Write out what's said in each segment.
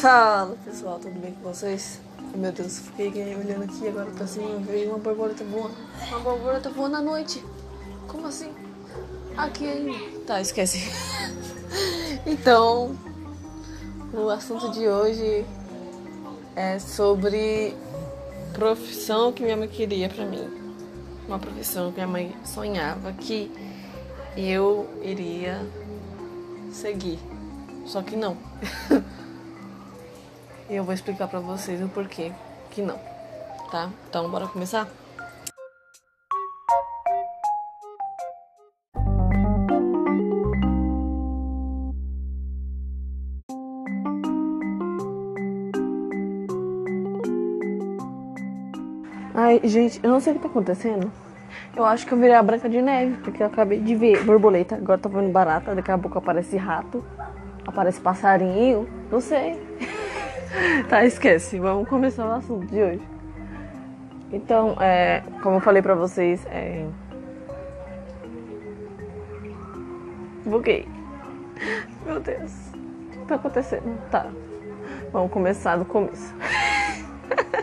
Fala pessoal, tudo bem com vocês? Meu Deus, fiquei olhando aqui agora pra cima veio uma borboleta voando. Uma borboleta voando à noite. Como assim? Aqui ainda. Tá, esquece. então, o assunto de hoje é sobre profissão que minha mãe queria pra mim. Uma profissão que minha mãe sonhava que eu iria seguir. Só que não. E eu vou explicar pra vocês o porquê que não, tá? Então, bora começar? Ai, gente, eu não sei o que tá acontecendo. Eu acho que eu virei a Branca de Neve, porque eu acabei de ver borboleta, agora tô vendo barata, daqui a pouco aparece rato, aparece passarinho, não sei. Tá, esquece. Vamos começar o assunto de hoje. Então, é, como eu falei pra vocês, é... Buguei. Meu Deus. O que tá acontecendo? Tá. Vamos começar do começo.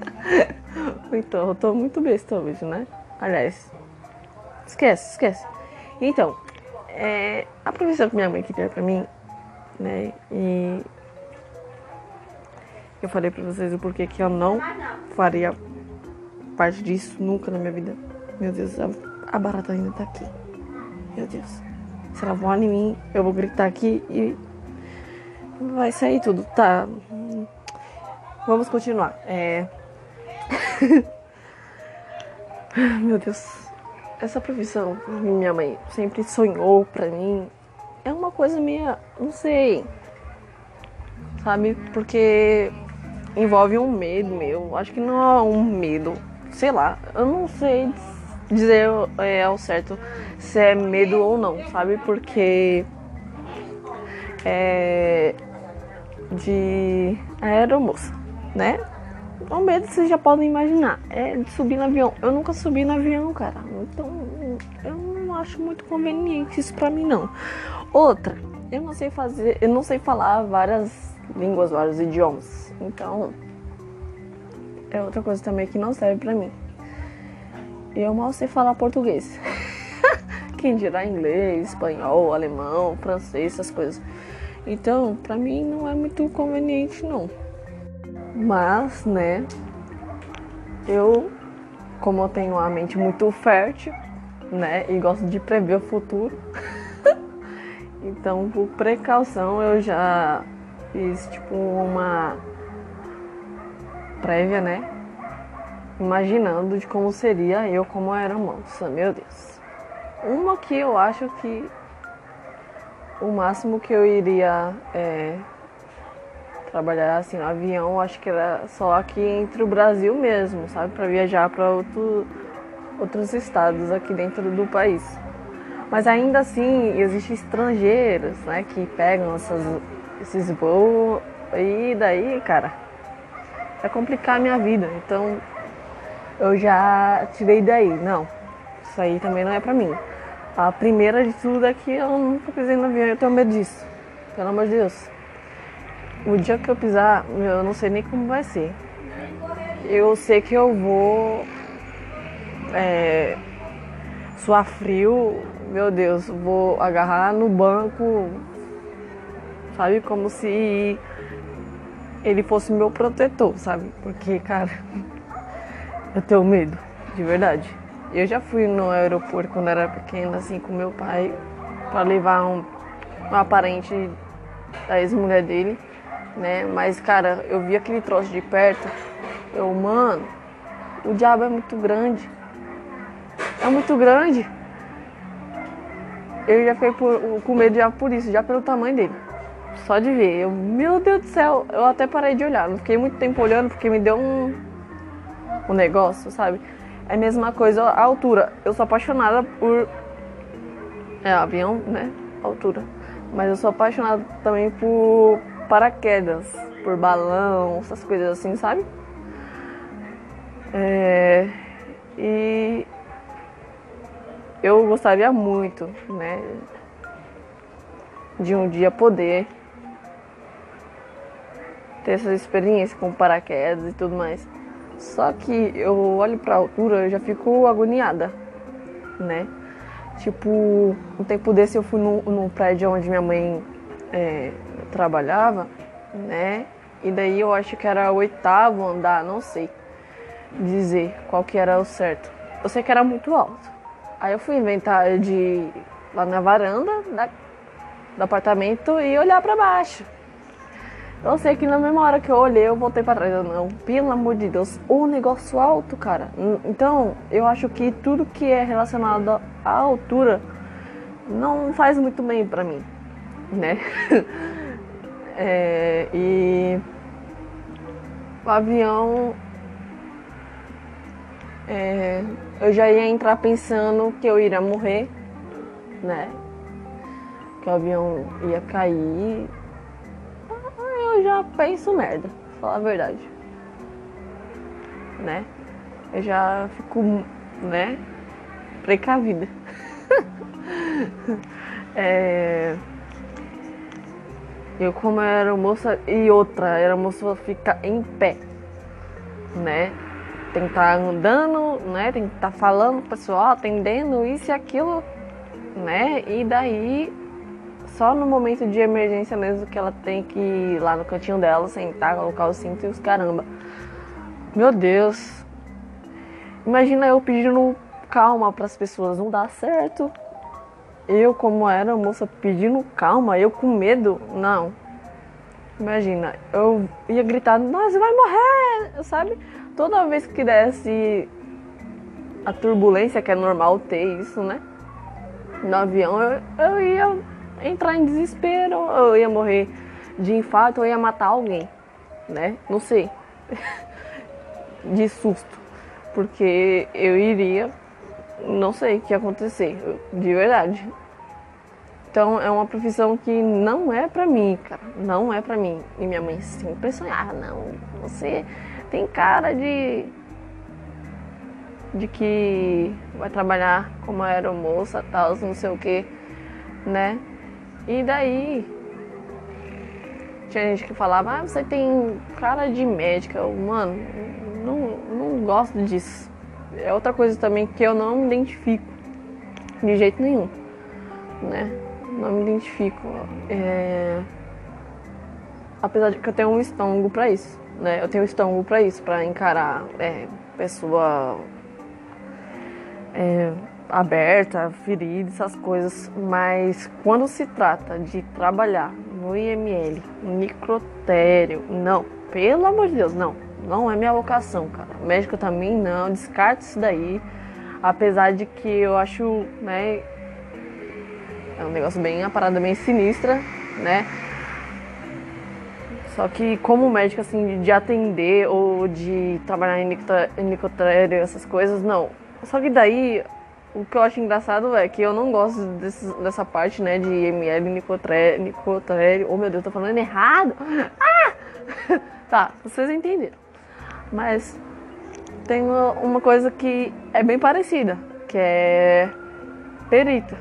então, eu tô muito besta hoje, né? Aliás, esquece, esquece. Então, é, a profissão que minha mãe queria pra mim, né? E eu falei pra vocês o porquê que eu não faria parte disso nunca na minha vida. Meu Deus, a, a barata ainda tá aqui. Meu Deus. Se ela voar em mim, eu vou gritar aqui e vai sair tudo. Tá. Vamos continuar. É. Meu Deus. Essa profissão, minha mãe sempre sonhou pra mim. É uma coisa minha, não sei. Sabe? Porque envolve um medo meu. Acho que não é um medo. Sei lá, eu não sei dizer é, ao certo se é medo ou não, sabe? Porque é de aeromoça, né? O medo vocês já podem imaginar. É de subir no avião. Eu nunca subi no avião, cara. Então eu não acho muito conveniente isso pra mim não. Outra, eu não sei fazer, eu não sei falar várias línguas, vários idiomas. Então, é outra coisa também que não serve pra mim. Eu mal sei falar português. Quem dirá inglês, espanhol, alemão, francês, essas coisas. Então, pra mim não é muito conveniente não. Mas, né, eu, como eu tenho uma mente muito fértil, né, e gosto de prever o futuro, então, por precaução, eu já Fiz tipo uma prévia, né? Imaginando de como seria eu como era moça, meu Deus. Uma que eu acho que o máximo que eu iria é, trabalhar assim no avião, acho que era só aqui entre o Brasil mesmo, sabe? Para viajar para outro, outros estados aqui dentro do país. Mas ainda assim, existem estrangeiros, né, que pegam essas esses voos. E daí, cara, é complicar a minha vida. Então eu já tirei daí. Não, isso aí também não é pra mim. A primeira de tudo é que eu nunca pisei no avião, eu tenho medo disso. Pelo amor de Deus. O dia que eu pisar, eu não sei nem como vai ser. Eu sei que eu vou é, suar frio, meu Deus, vou agarrar no banco, sabe? Como se ele fosse meu protetor, sabe? Porque, cara, eu tenho medo, de verdade. Eu já fui no aeroporto quando era pequena, assim, com meu pai, para levar um, uma parente da ex-mulher dele, né? Mas, cara, eu vi aquele troço de perto, eu, mano, o diabo é muito grande. É muito grande. Eu já fiquei por, com medo já por isso, já pelo tamanho dele. Só de ver. Eu, meu Deus do céu, eu até parei de olhar. Não fiquei muito tempo olhando porque me deu um, um negócio, sabe? É a mesma coisa a altura. Eu sou apaixonada por. É, avião, né? Altura. Mas eu sou apaixonada também por paraquedas, por balão, essas coisas assim, sabe? É, e eu gostaria muito, né, de um dia poder ter essa experiência com paraquedas e tudo mais. Só que eu olho pra altura e já fico agoniada, né? Tipo, um tempo desse eu fui num, prédio onde minha mãe é, trabalhava, né? E daí eu acho que era o oitavo andar, não sei dizer qual que era o certo. Eu sei que era muito alto. Aí eu fui inventar de lá na varanda da, do apartamento e olhar para baixo. Eu sei que na mesma hora que eu olhei, eu voltei para trás. Eu, não, pelo amor de Deus, o negócio alto, cara. Então, eu acho que tudo que é relacionado à altura não faz muito bem para mim, né? é, e o avião é, eu já ia entrar pensando que eu iria morrer, né? Que o avião ia cair. Eu já penso merda, falar a verdade. Né? Eu já fico, né? Precavida. é... Eu como era moça e outra, era moça ficar em pé, né? tem que estar tá andando, né? Tem que estar tá falando o pessoal, atendendo isso e aquilo, né? E daí só no momento de emergência mesmo que ela tem que ir lá no cantinho dela, sentar, colocar o cinto e os caramba. Meu Deus. Imagina eu pedindo calma para as pessoas, não dá certo. Eu, como era moça, pedindo calma, eu com medo, não. Imagina, eu ia gritar, nós vai morrer, sabe? toda vez que desse a turbulência, que é normal ter isso, né? No avião, eu, eu ia entrar em desespero, eu ia morrer de infarto, eu ia matar alguém, né? Não sei. de susto. Porque eu iria, não sei o que ia acontecer, de verdade. Então é uma profissão que não é pra mim, cara. Não é pra mim. E minha mãe sempre sonhava, não, você tem cara de de que vai trabalhar como aeromoça, tal, não sei o que, né? E daí tinha gente que falava, ah, você tem cara de médica, eu, mano, não, não gosto disso. É outra coisa também que eu não me identifico de jeito nenhum, né? Não me identifico. É... Apesar de que eu tenho um estômago para isso né? Eu tenho estômago para isso, para encarar é, pessoa é, aberta, ferida, essas coisas. Mas quando se trata de trabalhar no IML, microtério, não, pelo amor de Deus, não. Não é minha vocação, cara. Médico também não, descarte isso daí. Apesar de que eu acho, né, é um negócio bem, uma parada bem sinistra, né? Só que como médico, assim, de atender ou de trabalhar em nicotéreo, essas coisas, não. Só que daí, o que eu acho engraçado é que eu não gosto desse, dessa parte, né, de ML nicotéreo. Oh, meu Deus, tô falando errado! Ah! tá, vocês entenderam. Mas tem uma, uma coisa que é bem parecida, que é perita.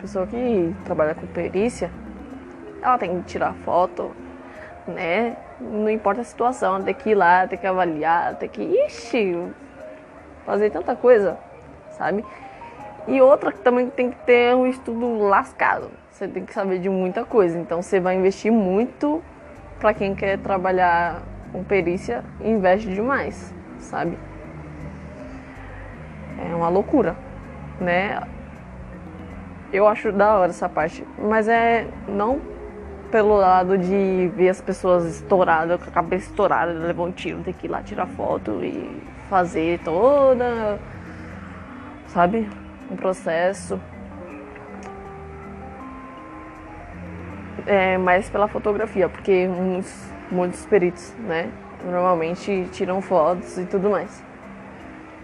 Pessoa que trabalha com perícia, ela tem que tirar foto, né? Não importa a situação, tem que ir lá, tem que avaliar, tem que. Ixi, fazer tanta coisa, sabe? E outra que também tem que ter um estudo lascado. Você tem que saber de muita coisa. Então você vai investir muito para quem quer trabalhar com perícia, investe demais, sabe? É uma loucura, né? Eu acho da hora essa parte, mas é não pelo lado de ver as pessoas estouradas, com a cabeça estourada, levar um tiro, ter que ir lá tirar foto e fazer toda, sabe, um processo. É mais pela fotografia, porque muitos, muitos peritos, né, normalmente tiram fotos e tudo mais.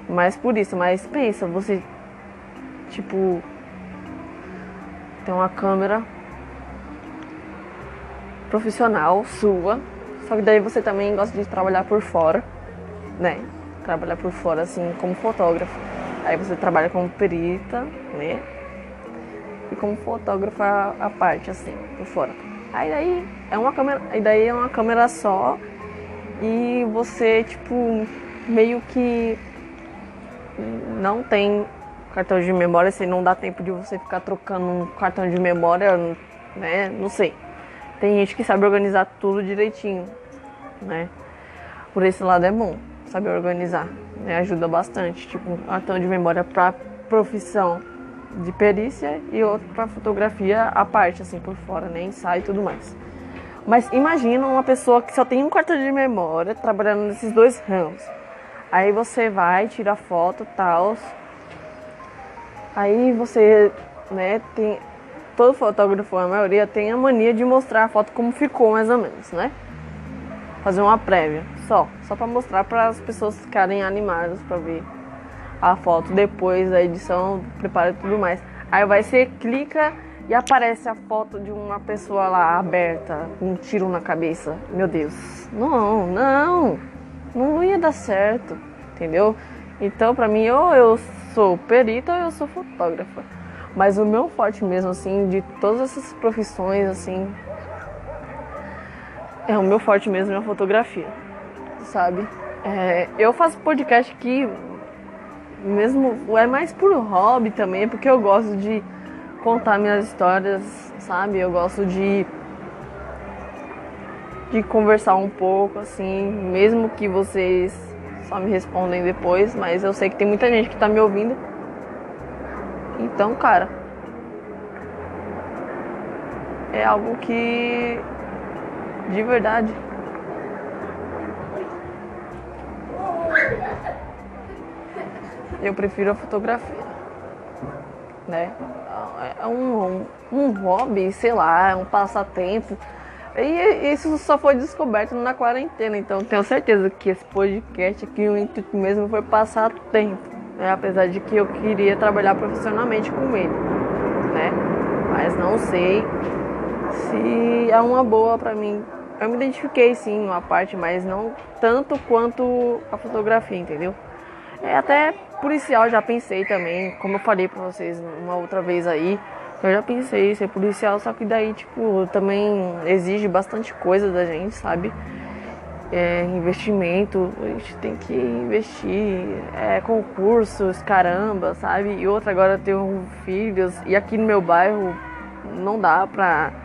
Mas por isso, mas pensa, você, tipo, tem uma câmera profissional sua, só que daí você também gosta de trabalhar por fora, né? Trabalhar por fora assim como fotógrafo. Aí você trabalha como perita, né? E como fotógrafa à parte, assim, por fora. Aí daí é uma câmera, aí daí é uma câmera só e você tipo meio que não tem cartão de memória, assim, não dá tempo de você ficar trocando um cartão de memória, né? Não sei. Tem gente que sabe organizar tudo direitinho, né? Por esse lado é bom saber organizar, né? Ajuda bastante, tipo, cartão de memória para profissão de perícia e outro para fotografia à parte, assim, por fora, né? Ensaio e tudo mais. Mas imagina uma pessoa que só tem um cartão de memória trabalhando nesses dois ramos. Aí você vai, tira foto, tal. Aí você, né, tem todo fotógrafo, a maioria tem a mania de mostrar a foto como ficou mais ou menos, né? Fazer uma prévia, só, só para mostrar para as pessoas ficarem animadas para ver a foto depois da edição, prepara tudo mais. Aí vai ser clica e aparece a foto de uma pessoa lá aberta, com um tiro na cabeça. Meu Deus. Não, não. Não ia dar certo, entendeu? Então, pra mim, ou eu sou perita ou eu sou fotógrafa. Mas o meu forte mesmo, assim, de todas essas profissões, assim, é o meu forte mesmo é a fotografia, sabe? É, eu faço podcast aqui, mesmo, é mais por hobby também, porque eu gosto de contar minhas histórias, sabe? Eu gosto de de conversar um pouco assim, mesmo que vocês só me respondem depois, mas eu sei que tem muita gente que tá me ouvindo. Então, cara, é algo que de verdade eu prefiro a fotografia, né? é um, um hobby, sei lá, é um passatempo. E isso só foi descoberto na quarentena, então tenho certeza que esse podcast aqui, o intuito mesmo foi passar tempo, né? apesar de que eu queria trabalhar profissionalmente com ele, né? Mas não sei se é uma boa para mim. Eu me identifiquei sim uma parte, mas não tanto quanto a fotografia, entendeu? É até policial já pensei também, como eu falei pra vocês uma outra vez aí, eu já pensei em ser policial, só que daí, tipo, também exige bastante coisa da gente, sabe? É, investimento, a gente tem que investir, é, concursos, caramba, sabe? E outra, agora eu tenho filhos, e aqui no meu bairro não dá pra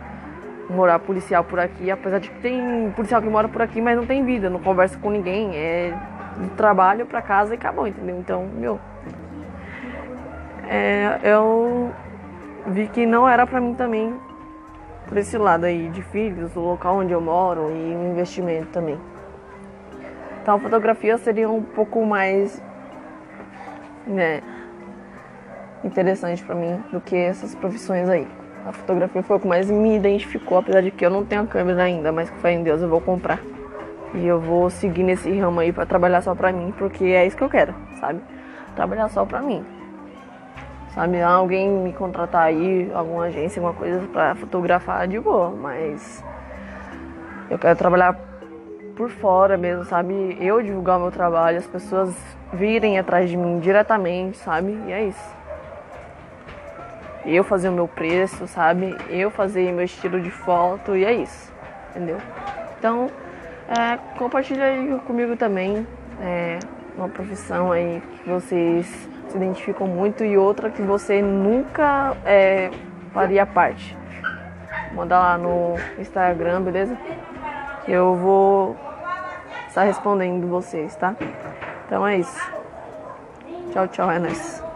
morar policial por aqui, apesar de que tem policial que mora por aqui, mas não tem vida, não conversa com ninguém, é do trabalho para casa e acabou, entendeu? Então, meu, é, eu vi que não era para mim também por esse lado aí de filhos, o local onde eu moro e o investimento também. Então a fotografia seria um pouco mais né, interessante para mim do que essas profissões aí. A fotografia foi o que mais me identificou, apesar de que eu não tenho a câmera ainda, mas com fé em Deus eu vou comprar. E eu vou seguir nesse ramo aí para trabalhar só pra mim, porque é isso que eu quero, sabe? Trabalhar só pra mim. Sabe, alguém me contratar aí, alguma agência, alguma coisa pra fotografar de boa, mas eu quero trabalhar por fora mesmo, sabe? Eu divulgar o meu trabalho, as pessoas virem atrás de mim diretamente, sabe? E é isso. Eu fazer o meu preço, sabe? Eu fazer meu estilo de foto e é isso. Entendeu? Então, é, compartilha aí comigo também é, uma profissão aí que vocês se identificam muito e outra que você nunca é, faria parte. Manda lá no Instagram, beleza? Eu vou estar respondendo vocês, tá? Então é isso. Tchau, tchau, é nóis.